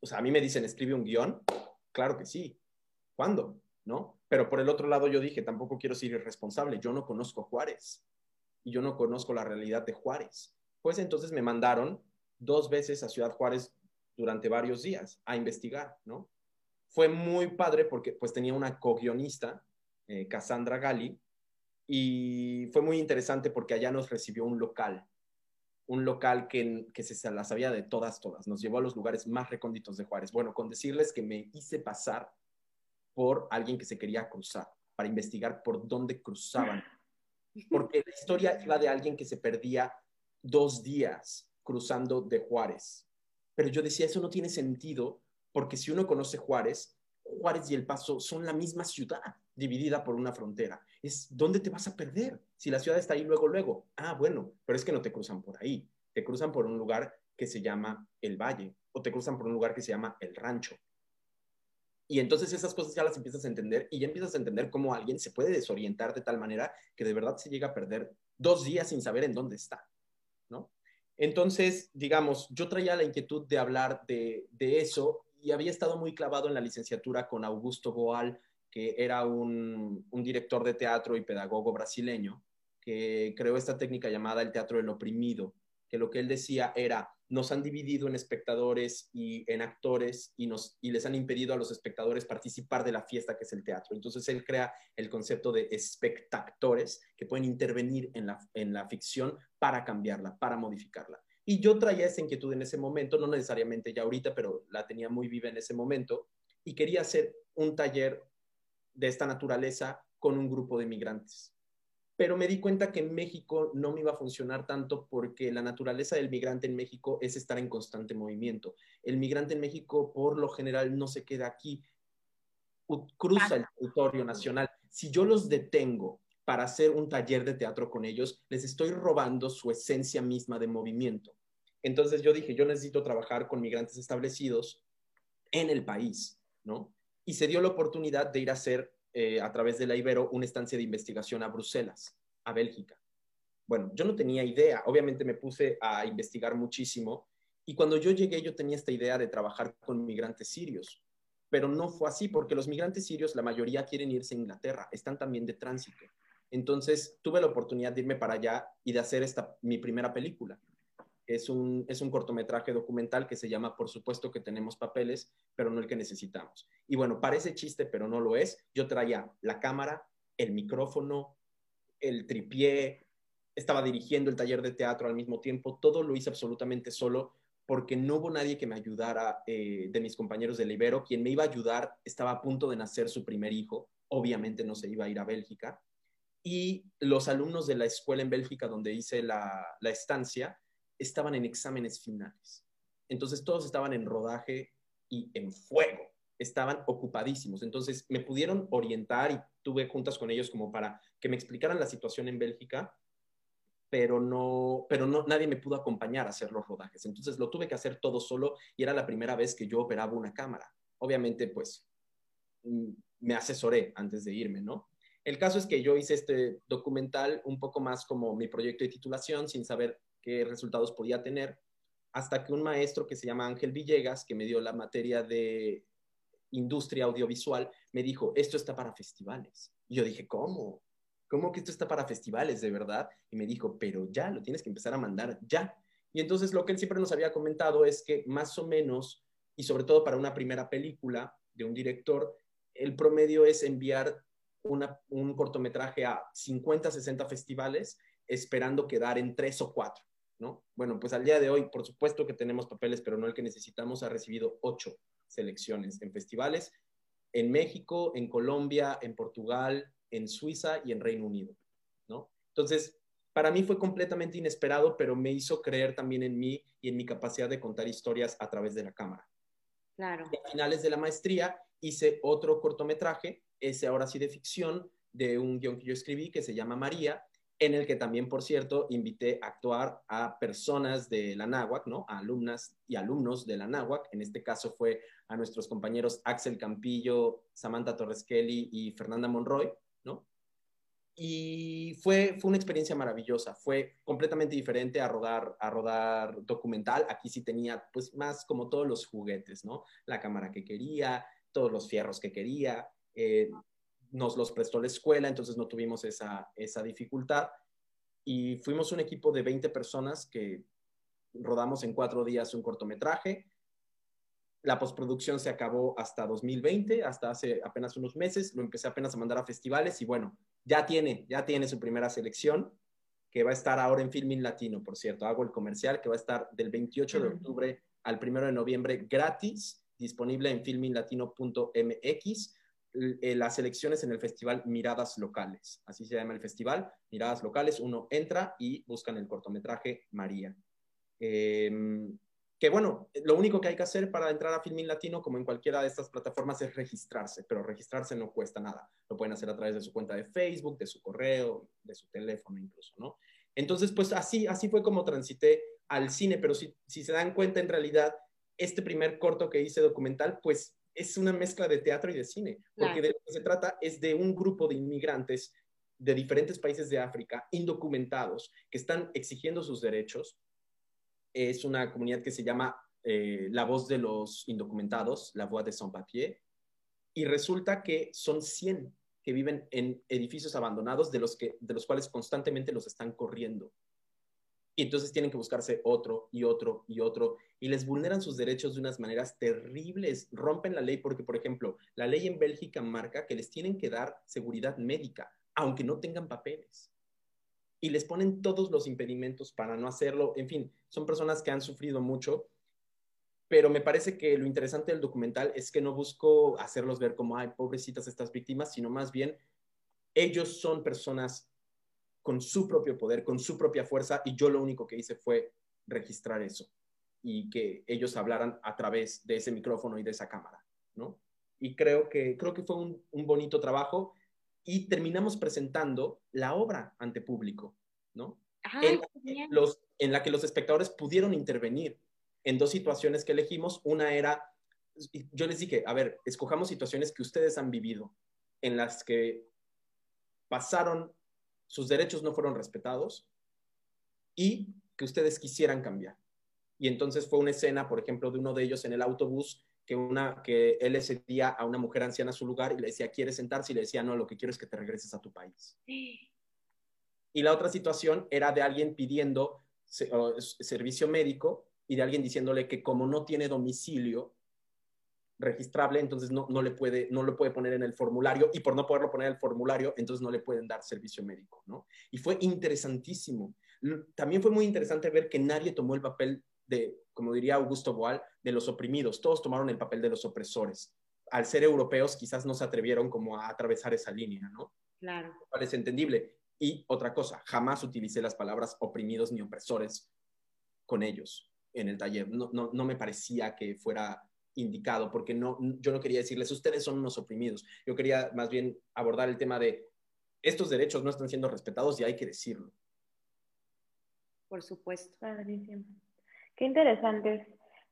o sea, a mí me dicen, escribe un guion. Claro que sí. ¿Cuándo? ¿No? Pero por el otro lado yo dije, tampoco quiero ser irresponsable. Yo no conozco Juárez y yo no conozco la realidad de Juárez. Pues entonces me mandaron dos veces a Ciudad Juárez durante varios días a investigar, ¿no? Fue muy padre porque pues tenía una co-guionista, eh, Cassandra Gali, y fue muy interesante porque allá nos recibió un local, un local que, que se la sabía de todas, todas. Nos llevó a los lugares más recónditos de Juárez. Bueno, con decirles que me hice pasar por alguien que se quería cruzar, para investigar por dónde cruzaban. Porque la historia iba de alguien que se perdía dos días cruzando de Juárez. Pero yo decía, eso no tiene sentido, porque si uno conoce Juárez, Juárez y El Paso son la misma ciudad, dividida por una frontera. Es dónde te vas a perder si la ciudad está ahí luego, luego. Ah, bueno, pero es que no te cruzan por ahí. Te cruzan por un lugar que se llama El Valle o te cruzan por un lugar que se llama El Rancho. Y entonces esas cosas ya las empiezas a entender y ya empiezas a entender cómo alguien se puede desorientar de tal manera que de verdad se llega a perder dos días sin saber en dónde está, ¿no? Entonces, digamos, yo traía la inquietud de hablar de, eso y había estado muy clavado en la licenciatura con Augusto Boal, que era un, director de teatro y pedagogo brasileño, que creó esta técnica llamada el teatro del oprimido, que lo que él decía era, nos han dividido en espectadores y en actores y, nos, y les han impedido a los espectadores participar de la fiesta que es el teatro. Entonces él crea el concepto de espectactores que pueden intervenir en la, en la ficción para cambiarla, para modificarla. Y yo traía esa inquietud en ese momento, no necesariamente ya ahorita, pero la tenía muy viva en ese momento, y quería hacer un taller de esta naturaleza con un grupo de migrantes pero me di cuenta que en México no me iba a funcionar tanto porque la naturaleza del migrante en México es estar en constante movimiento. El migrante en México por lo general no se queda aquí, cruza el territorio nacional. Si yo los detengo para hacer un taller de teatro con ellos, les estoy robando su esencia misma de movimiento. Entonces yo dije, yo necesito trabajar con migrantes establecidos en el país, ¿no? Y se dio la oportunidad de ir a hacer eh, a través de la Ibero una estancia de investigación a Bruselas, a Bélgica. Bueno, yo no tenía idea, obviamente me puse a investigar muchísimo y cuando yo llegué yo tenía esta idea de trabajar con migrantes sirios, pero no fue así porque los migrantes sirios, la mayoría quieren irse a Inglaterra, están también de tránsito. Entonces tuve la oportunidad de irme para allá y de hacer esta, mi primera película. Es un, es un cortometraje documental que se llama Por supuesto que tenemos papeles, pero no el que necesitamos. Y bueno, parece chiste, pero no lo es. Yo traía la cámara, el micrófono, el tripié, estaba dirigiendo el taller de teatro al mismo tiempo, todo lo hice absolutamente solo porque no hubo nadie que me ayudara eh, de mis compañeros del Ibero. Quien me iba a ayudar estaba a punto de nacer su primer hijo, obviamente no se iba a ir a Bélgica. Y los alumnos de la escuela en Bélgica donde hice la, estancia estaban en exámenes finales. Entonces todos estaban en rodaje y en fuego, estaban ocupadísimos. Entonces me pudieron orientar y tuve juntas con ellos como para que me explicaran la situación en Bélgica, pero no, pero no, nadie me pudo acompañar a hacer los rodajes. Entonces lo tuve que hacer todo solo y era la primera vez que yo operaba una cámara. Obviamente, pues mm, me asesoré antes de irme, ¿no? El caso es que yo hice este documental un poco más como mi proyecto de titulación, sin saber qué resultados podía tener, hasta que un maestro que se llama Ángel Villegas, que me dio la materia de industria audiovisual, me dijo, esto está para festivales. Y yo dije, ¿cómo? ¿Cómo que esto está para festivales, de verdad? Y me dijo, pero ya, lo tienes que empezar a mandar ya. Y entonces lo que él siempre nos había comentado es que más o menos, y sobre todo para una primera película de un director, el promedio es enviar un cortometraje a 50, 60 festivales esperando quedar en tres o cuatro. Bueno, pues al día de hoy, por supuesto que tenemos papeles, pero no el que necesitamos, ha recibido ocho selecciones en festivales en México, en Colombia, en Portugal, en Suiza y en Reino Unido, ¿no? Entonces, para mí fue completamente inesperado, pero me hizo creer también en mí y en mi capacidad de contar historias a través de la cámara. Claro. Y a finales de la maestría hice otro cortometraje, ese ahora sí de ficción, de un guion que yo escribí que se llama María, en el que también, por cierto, invité a actuar a personas de la náhuac, ¿no? A alumnas y alumnos de la náhuac. En este caso fue a nuestros compañeros Axel Campillo, Samantha Torres Kelly y Fernanda Monroy, ¿no? Y fue, fue una experiencia maravillosa, fue completamente diferente a rodar, a rodar documental. Aquí sí tenía pues más como todos los juguetes, ¿no? La cámara que quería, todos los fierros que quería. Eh, nos los prestó la escuela, entonces no tuvimos esa, esa dificultad. Y fuimos un equipo de 20 personas que rodamos en cuatro días un cortometraje. La postproducción se acabó hasta 2020, hasta hace apenas unos meses. Lo empecé apenas a mandar a festivales y bueno, ya tiene, ya tiene su primera selección, que va a estar ahora en Filming Latino, por cierto. Hago el comercial que va a estar del 28 de octubre al 1 de noviembre gratis, disponible en filminglatino.mx eh, las elecciones en el festival Miradas Locales. Así se llama el festival, Miradas Locales. Uno entra y buscan el cortometraje María. Em, que bueno, lo único que hay que hacer para entrar a Filmin Latino, como en cualquiera de estas plataformas, es registrarse, pero registrarse no cuesta nada. Lo pueden hacer a través de su cuenta de Facebook, de su correo, de su teléfono incluso, ¿no? Entonces, pues así, así fue como transité al cine, pero si, si se dan cuenta, en realidad, este primer corto que hice documental, pues es una mezcla de teatro y de cine, porque de lo que se trata es de un grupo de inmigrantes de diferentes países de África, indocumentados, que están exigiendo sus derechos. Es una comunidad que se llama eh, La Voz de los Indocumentados, La Voix de Sans-Papier, y resulta que son 100 que viven en edificios abandonados de los, que, de los cuales constantemente los están corriendo. Y entonces tienen que buscarse otro y otro y otro y les vulneran sus derechos de unas maneras terribles, rompen la ley porque, por ejemplo, la ley en Bélgica marca que les tienen que dar seguridad médica, aunque no tengan papeles. Y les ponen todos los impedimentos para no hacerlo. En fin, son personas que han sufrido mucho, pero me parece que lo interesante del documental es que no busco hacerlos ver como, ay, pobrecitas estas víctimas, sino más bien ellos son personas con su propio poder, con su propia fuerza, y yo lo único que hice fue registrar eso y que ellos hablaran a través de ese micrófono y de esa cámara, ¿no? Y creo que, creo que fue un, bonito trabajo y terminamos presentando la obra ante público, ¿no? en, los, en la que los espectadores pudieron intervenir en dos situaciones que elegimos. Una era, yo les dije, a ver, escojamos situaciones que ustedes han vivido, en las que pasaron sus derechos no fueron respetados y que ustedes quisieran cambiar. Y entonces fue una escena, por ejemplo, de uno de ellos en el autobús, que, una, que él le cedía a una mujer anciana a su lugar y le decía, ¿quieres sentarse? Y le decía, no, lo que quiero es que te regreses a tu país. Y la otra situación era de alguien pidiendo servicio médico y de alguien diciéndole que como no tiene domicilio, registrable, entonces no, no, le puede, no lo puede poner en el formulario y por no poderlo poner en el formulario, entonces no le pueden dar servicio médico, ¿no? Y fue interesantísimo. También fue muy interesante ver que nadie tomó el papel de, como diría Augusto Boal, de los oprimidos, todos tomaron el papel de los opresores. Al ser europeos quizás no se atrevieron como a atravesar esa línea, ¿no? Claro. Parece entendible. Y otra cosa, jamás utilicé las palabras oprimidos ni opresores con ellos en el taller. No, no, no me parecía que fuera indicado, porque no, yo no quería decirles, ustedes son unos oprimidos. Yo quería más bien abordar el tema de, estos derechos no están siendo respetados y hay que decirlo. Por supuesto. Qué interesantes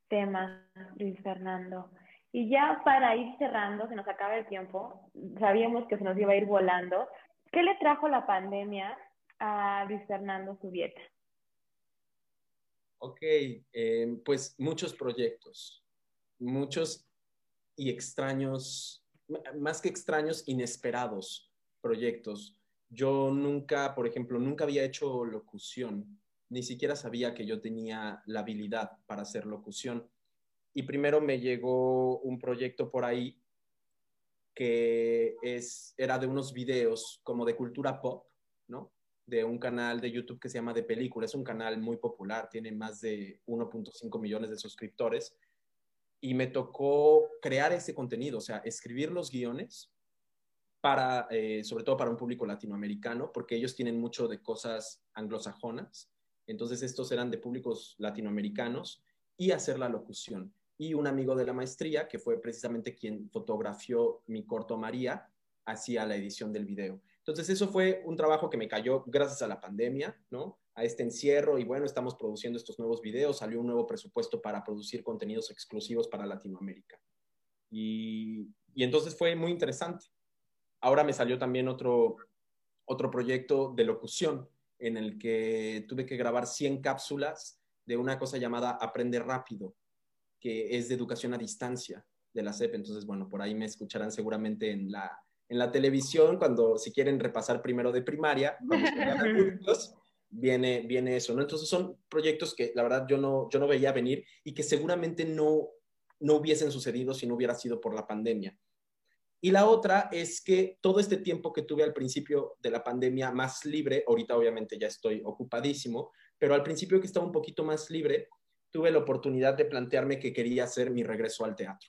temas, Luis Fernando. Y ya para ir cerrando, se nos acaba el tiempo, sabíamos que se nos iba a ir volando. ¿Qué le trajo la pandemia a Luis Fernando dieta? Ok, eh, pues muchos proyectos muchos y extraños, más que extraños, inesperados proyectos. Yo nunca, por ejemplo, nunca había hecho locución, ni siquiera sabía que yo tenía la habilidad para hacer locución. Y primero me llegó un proyecto por ahí que es, era de unos videos como de cultura pop, ¿no? De un canal de YouTube que se llama De Película. Es un canal muy popular, tiene más de 1.5 millones de suscriptores y me tocó crear ese contenido, o sea, escribir los guiones para, eh, sobre todo para un público latinoamericano, porque ellos tienen mucho de cosas anglosajonas. Entonces estos eran de públicos latinoamericanos y hacer la locución. Y un amigo de la maestría, que fue precisamente quien fotografió mi corto María, hacía la edición del video. Entonces eso fue un trabajo que me cayó gracias a la pandemia, ¿no? A este encierro y bueno, estamos produciendo estos nuevos videos, salió un nuevo presupuesto para producir contenidos exclusivos para Latinoamérica. Y, y entonces fue muy interesante. Ahora me salió también otro, otro proyecto de locución en el que tuve que grabar 100 cápsulas de una cosa llamada Aprende Rápido, que es de educación a distancia de la CEP. Entonces, bueno, por ahí me escucharán seguramente en la, en la televisión cuando si quieren repasar primero de primaria, viene, viene eso, ¿no? Entonces son proyectos que la verdad yo no, yo no veía venir y que seguramente no, no hubiesen sucedido si no hubiera sido por la pandemia. Y la otra es que todo este tiempo que tuve al principio de la pandemia más libre, ahorita obviamente ya estoy ocupadísimo, pero al principio que estaba un poquito más libre, tuve la oportunidad de plantearme que quería hacer mi regreso al teatro,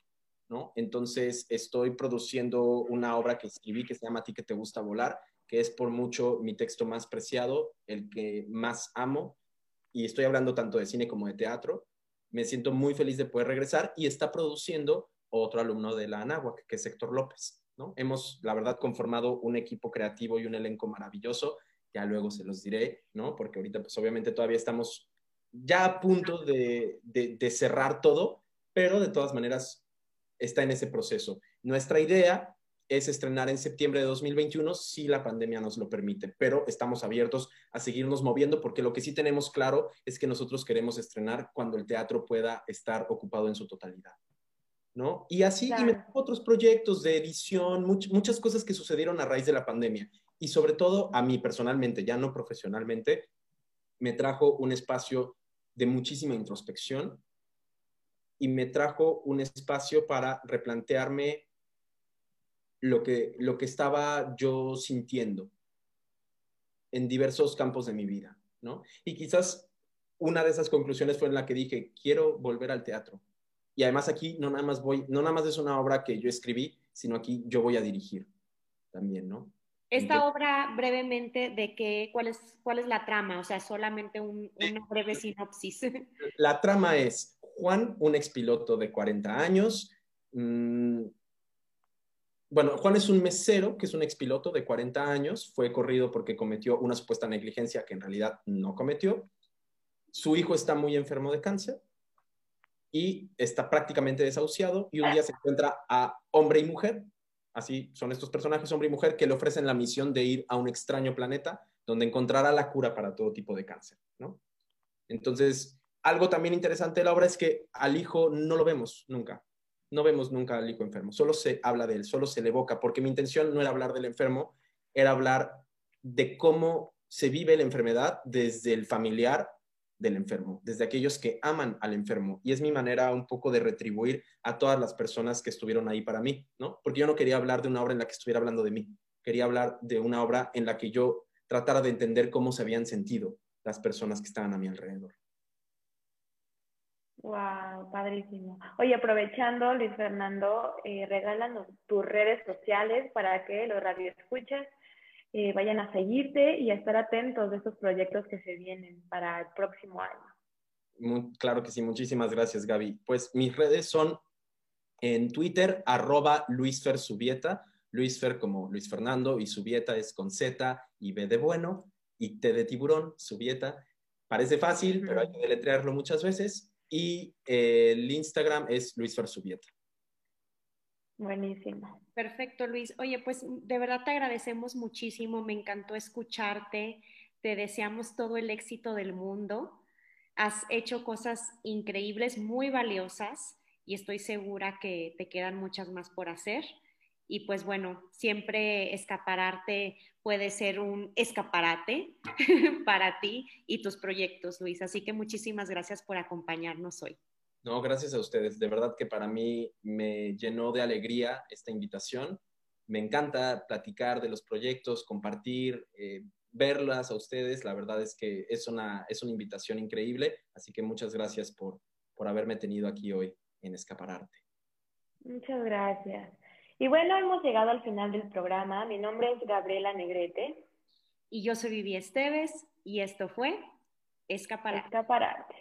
¿no? Entonces estoy produciendo una obra que escribí que se llama A ti que te gusta volar, que es por mucho mi texto más preciado, el que más amo, y estoy hablando tanto de cine como de teatro. Me siento muy feliz de poder regresar y está produciendo otro alumno de la Anáhuac, que es Héctor López. ¿no? Hemos, la verdad, conformado un equipo creativo y un elenco maravilloso. Ya luego se los diré, ¿no? Porque ahorita, pues obviamente todavía estamos ya a punto de, de, cerrar todo, pero de todas maneras está en ese proceso. Nuestra idea es estrenar en septiembre de 2021 si la pandemia nos lo permite, pero estamos abiertos a seguirnos moviendo porque lo que sí tenemos claro es que nosotros queremos estrenar cuando el teatro pueda estar ocupado en su totalidad. ¿no? Y así, y otros proyectos de edición, muchas cosas que sucedieron a raíz de la pandemia. Y sobre todo a mí personalmente, ya no profesionalmente, me trajo un espacio de muchísima introspección y me trajo un espacio para replantearme lo que, lo que estaba yo sintiendo en diversos campos de mi vida, ¿no? Y quizás una de esas conclusiones fue en la que dije, quiero volver al teatro y además aquí no nada más voy, no nada más es una obra que yo escribí, sino aquí yo voy a dirigir también, ¿no? Esta obra, brevemente, de qué, cuál es, cuál es la trama, o sea, solamente un, una breve sinopsis. La trama es Juan, un expiloto de 40 años. Mm, bueno, Juan es un mesero, que es un expiloto de 40 años, fue corrido porque cometió una supuesta negligencia que en realidad no cometió. Su hijo está muy enfermo de cáncer y está prácticamente desahuciado y un día se encuentra a hombre y mujer, así son estos personajes, hombre y mujer, que le ofrecen la misión de ir a un extraño planeta donde encontrará la cura para todo tipo de cáncer, ¿no? Entonces, algo también interesante de la obra es que al hijo no lo vemos nunca, no vemos nunca al hijo enfermo, solo se habla de él, solo se le evoca, porque mi intención no era hablar del enfermo, era hablar de cómo se vive la enfermedad desde el familiar del enfermo, desde aquellos que aman al enfermo. Y es mi manera un poco de retribuir a todas las personas que estuvieron ahí para mí, ¿no? Porque yo no quería hablar de una obra en la que estuviera hablando de mí, quería hablar de una obra en la que yo tratara de entender cómo se habían sentido las personas que estaban a mi alrededor. Wow, padrísimo. Oye, aprovechando, Luis Fernando, eh, regálanos tus redes sociales para que los radioescuchas eh, vayan a seguirte y a estar atentos de estos proyectos que se vienen para el próximo año. claro que sí, muchísimas gracias Gaby. Pues mis redes son en Twitter, arroba Luisfer Subieta, Luisfer como Luis Fernando y Subieta es con Z y B de bueno y T de tiburón, Subieta. Parece fácil, pero hay que deletrearlo muchas veces. Y eh, el Instagram es Luisfer Subieta. Buenísimo. Perfecto, Luis. Oye, pues de verdad te agradecemos muchísimo, me encantó escucharte, te deseamos todo el éxito del mundo. Has hecho cosas increíbles, muy valiosas y estoy segura que te quedan muchas más por hacer. Y pues bueno, siempre escapararte puede ser un escaparate para ti y tus proyectos, Luis. Así que muchísimas gracias por acompañarnos hoy. No, gracias a ustedes. De verdad que para mí me llenó de alegría esta invitación. Me encanta platicar de los proyectos, compartir, eh, verlas a ustedes. La verdad es que es una, es una invitación increíble. Así que muchas gracias por, por haberme tenido aquí hoy. en Escapararte. Muchas gracias. Y bueno, hemos llegado al final del programa. Mi nombre es Gabriela Negrete. Y yo soy Vivi Esteves y esto fue Escapararte. Escapararte.